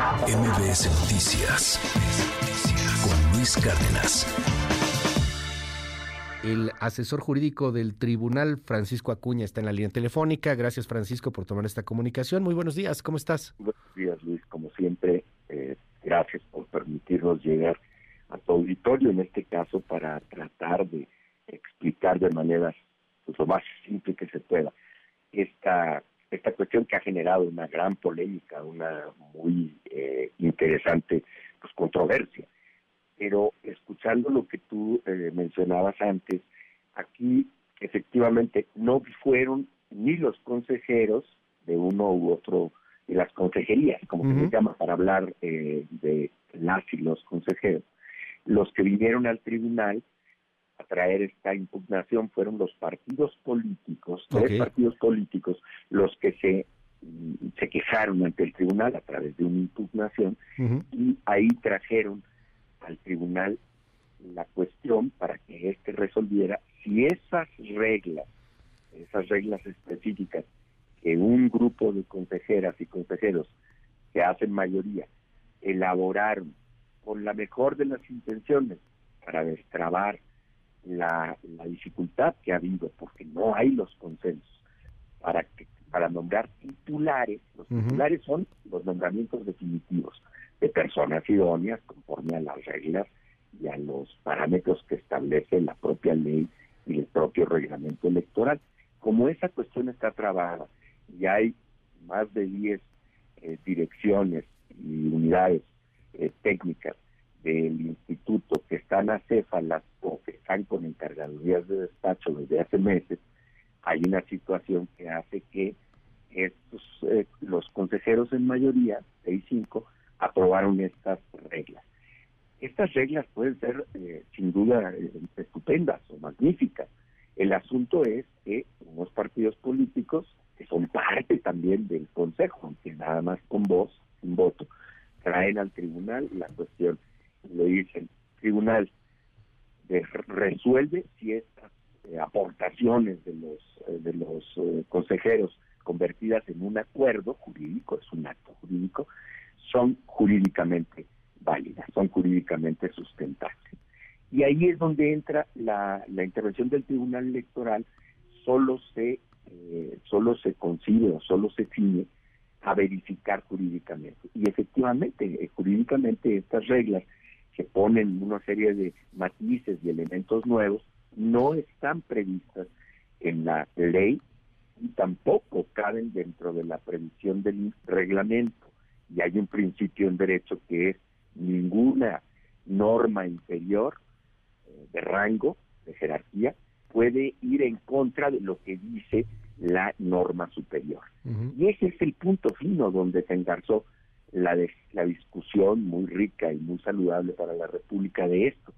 MBS Noticias con Luis Cárdenas. El asesor jurídico del tribunal, Francisco Acuña, está en la línea telefónica. Gracias, Francisco, por tomar esta comunicación. Muy buenos días, ¿cómo estás? Buenos días, Luis. Como siempre, eh, gracias por permitirnos llegar a tu auditorio, en este caso, para tratar de explicar de manera pues, lo más simple que se pueda esta esta cuestión que ha generado una gran polémica, una muy eh, interesante pues, controversia. Pero escuchando lo que tú eh, mencionabas antes, aquí efectivamente no fueron ni los consejeros de uno u otro de las consejerías, como se llama para hablar eh, de las y los consejeros, los que vinieron al tribunal a traer esta impugnación fueron los partidos políticos, tres partidos políticos, los que se, se quejaron ante el tribunal a través de una impugnación y ahí trajeron al tribunal la cuestión para que éste resolviera si esas reglas, esas reglas específicas que un grupo de consejeras y consejeros que hacen mayoría elaboraron con la mejor de las intenciones para destrabar la, dificultad que ha habido, porque no hay los consensos para que para nombrar titulares. Los titulares son los nombramientos definitivos de personas idóneas conforme a las reglas y a los parámetros que establece la propia ley y el propio reglamento electoral. Como esa cuestión está trabada y hay más de 10 eh, direcciones y unidades eh, técnicas del instituto que están acéfalas o que están con encargadurías de despacho desde hace meses, hay una situación que hace que estos eh, los consejeros en mayoría, 6 cinco, aprobaron estas reglas. Estas reglas pueden ser eh, sin duda eh, estupendas o magníficas. El asunto es que unos partidos políticos, que son parte también del Consejo, aunque nada más con voz, sin voto, traen al tribunal la cuestión le dicen, tribunal resuelve si estas eh, aportaciones de los eh, de los eh, consejeros convertidas en un acuerdo jurídico, es un acto jurídico, son jurídicamente válidas, son jurídicamente sustentables. Y ahí es donde entra la, la intervención del Tribunal Electoral, solo se, solo se concibe o solo se ciñe a verificar jurídicamente. Y efectivamente, jurídicamente estas reglas que ponen una serie de matices y elementos nuevos, no están previstas en la ley y tampoco caben dentro de la previsión del reglamento. Y hay un principio en derecho que es ninguna norma inferior eh, de rango, de jerarquía, puede ir en contra de lo que dice la norma superior. Y ese es el punto fino donde se engarzó la, la discusión muy rica y muy saludable para la República de esto.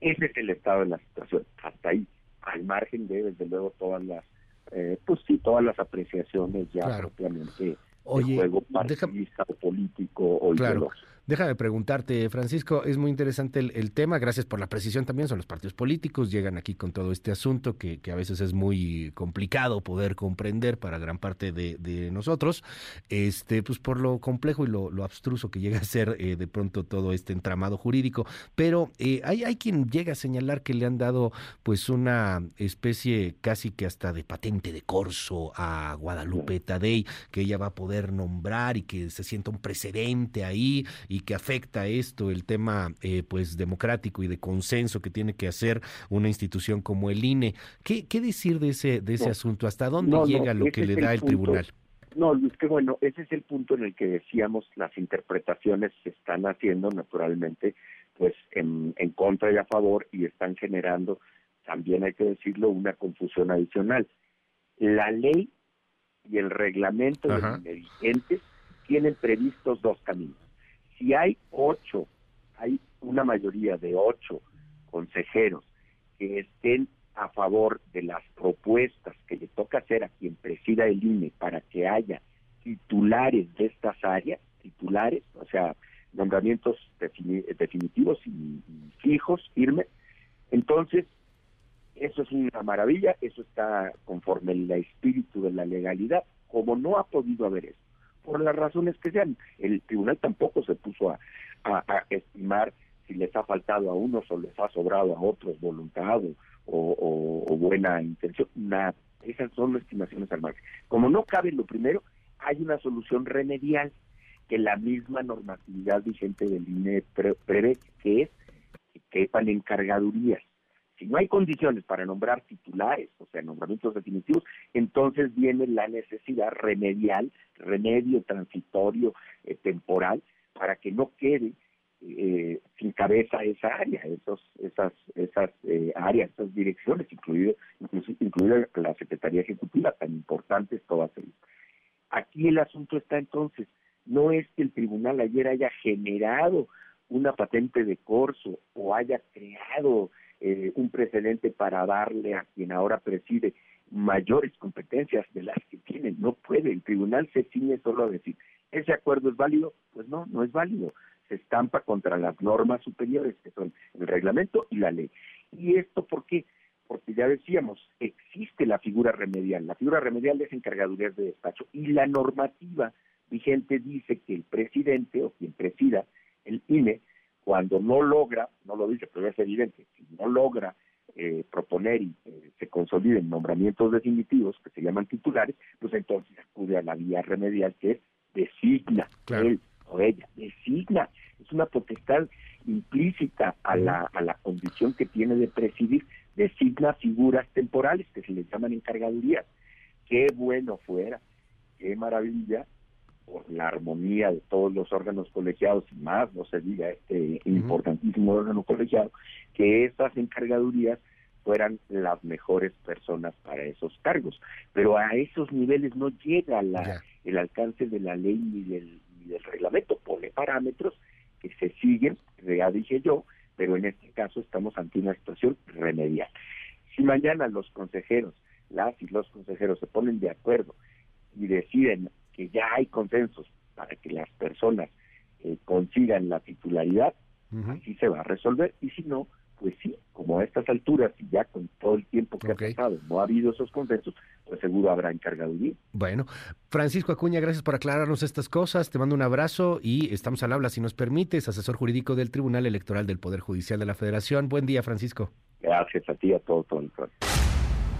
Ese es el estado de la situación. Hasta ahí, al margen de, desde luego, todas las, eh, pues sí, todas las apreciaciones ya propiamente Oye, juego partidista o político o claro. Déjame preguntarte, Francisco, es muy interesante el, tema, gracias por la precisión también, son los partidos políticos, llegan aquí con todo este asunto que, a veces es muy complicado poder comprender para gran parte de, nosotros, este, pues por lo complejo y lo, abstruso que llega a ser eh, de pronto todo este entramado jurídico, pero eh, hay, hay quien llega a señalar que le han dado pues una especie casi que hasta de patente de corso a Guadalupe Tadei, que ella va a poder nombrar y que se sienta un precedente ahí y que afecta esto, el tema eh, pues democrático y de consenso que tiene que hacer una institución como el INE. ¿Qué, qué decir de ese, de ese asunto? ¿Hasta dónde llega lo que le da el, tribunal? No, Luis, que bueno, ese es el punto en el que decíamos las interpretaciones se están haciendo naturalmente pues en, en contra y a favor y están generando, también hay que decirlo, una confusión adicional. La ley y el reglamento de vigentes tienen previstos dos caminos si hay ocho, hay una mayoría de ocho consejeros que estén a favor de las propuestas que le toca hacer a quien presida el INE para que haya titulares de estas áreas, titulares, o sea, nombramientos definitivos y, fijos, firmes, entonces eso es una maravilla, eso está conforme el espíritu de la legalidad, como no ha podido haber eso, por las razones que sean. El tribunal tampoco se puso a, estimar si les ha faltado a unos o les ha sobrado a otros voluntad o, buena intención. Nada. Esas son estimaciones al margen. Como no cabe lo primero, hay una solución remedial que la misma normatividad vigente del INE prevé, que es que quepan encargadurías. Si no hay condiciones para nombrar titulares, o sea, nombramientos definitivos, entonces viene la necesidad remedial, remedio transitorio, eh, temporal, para que no quede eh, sin cabeza esa área, esos, esas, esas eh, áreas, esas direcciones, incluido, incluida la Secretaría Ejecutiva, tan importantes todas ellas. Aquí el asunto está entonces, no es que el tribunal ayer haya generado una patente de corso o haya creado eh, un precedente para darle a quien ahora preside mayores competencias de las que tiene. No puede, el tribunal se ciñe solo a decir, ¿ese acuerdo es válido? Pues no, no es válido. Se estampa contra las normas superiores, que son el reglamento y la ley. ¿Y esto por qué? Porque ya decíamos, existe la figura remedial. La figura remedial es encargadurías de despacho y la normativa vigente dice que el presidente o quien presida el INE, cuando no logra, no lo dice, pero es evidente, si no logra eh, proponer y eh, se consoliden nombramientos definitivos, que se llaman titulares, pues entonces acude a la vía remedial que es designa él o ella, designa. Es una potestad implícita a la, a la condición que tiene de presidir, designa figuras temporales que se les llaman encargadurías. Qué bueno fuera, qué maravilla por la armonía de todos los órganos colegiados y más, no se diga este importantísimo órgano colegiado, que estas encargadurías fueran las mejores personas para esos cargos. Pero a esos niveles no llega la, el alcance de la ley ni del, ni del reglamento, pone parámetros que se siguen, ya dije yo, pero en este caso estamos ante una situación remedial. Si mañana los consejeros, las y los consejeros se ponen de acuerdo y deciden que ya hay consensos para que las personas eh, consigan la titularidad, así se va a resolver. Y si no, pues sí, como a estas alturas y ya con todo el tiempo que ha pasado no ha habido esos consensos, pues seguro habrá encargaduría. Bueno, Francisco Acuña, gracias por aclararnos estas cosas. Te mando un abrazo y estamos al habla, si nos permites, asesor jurídico del Tribunal Electoral del Poder Judicial de la Federación. Buen día, Francisco. Gracias a ti, a todo, todo el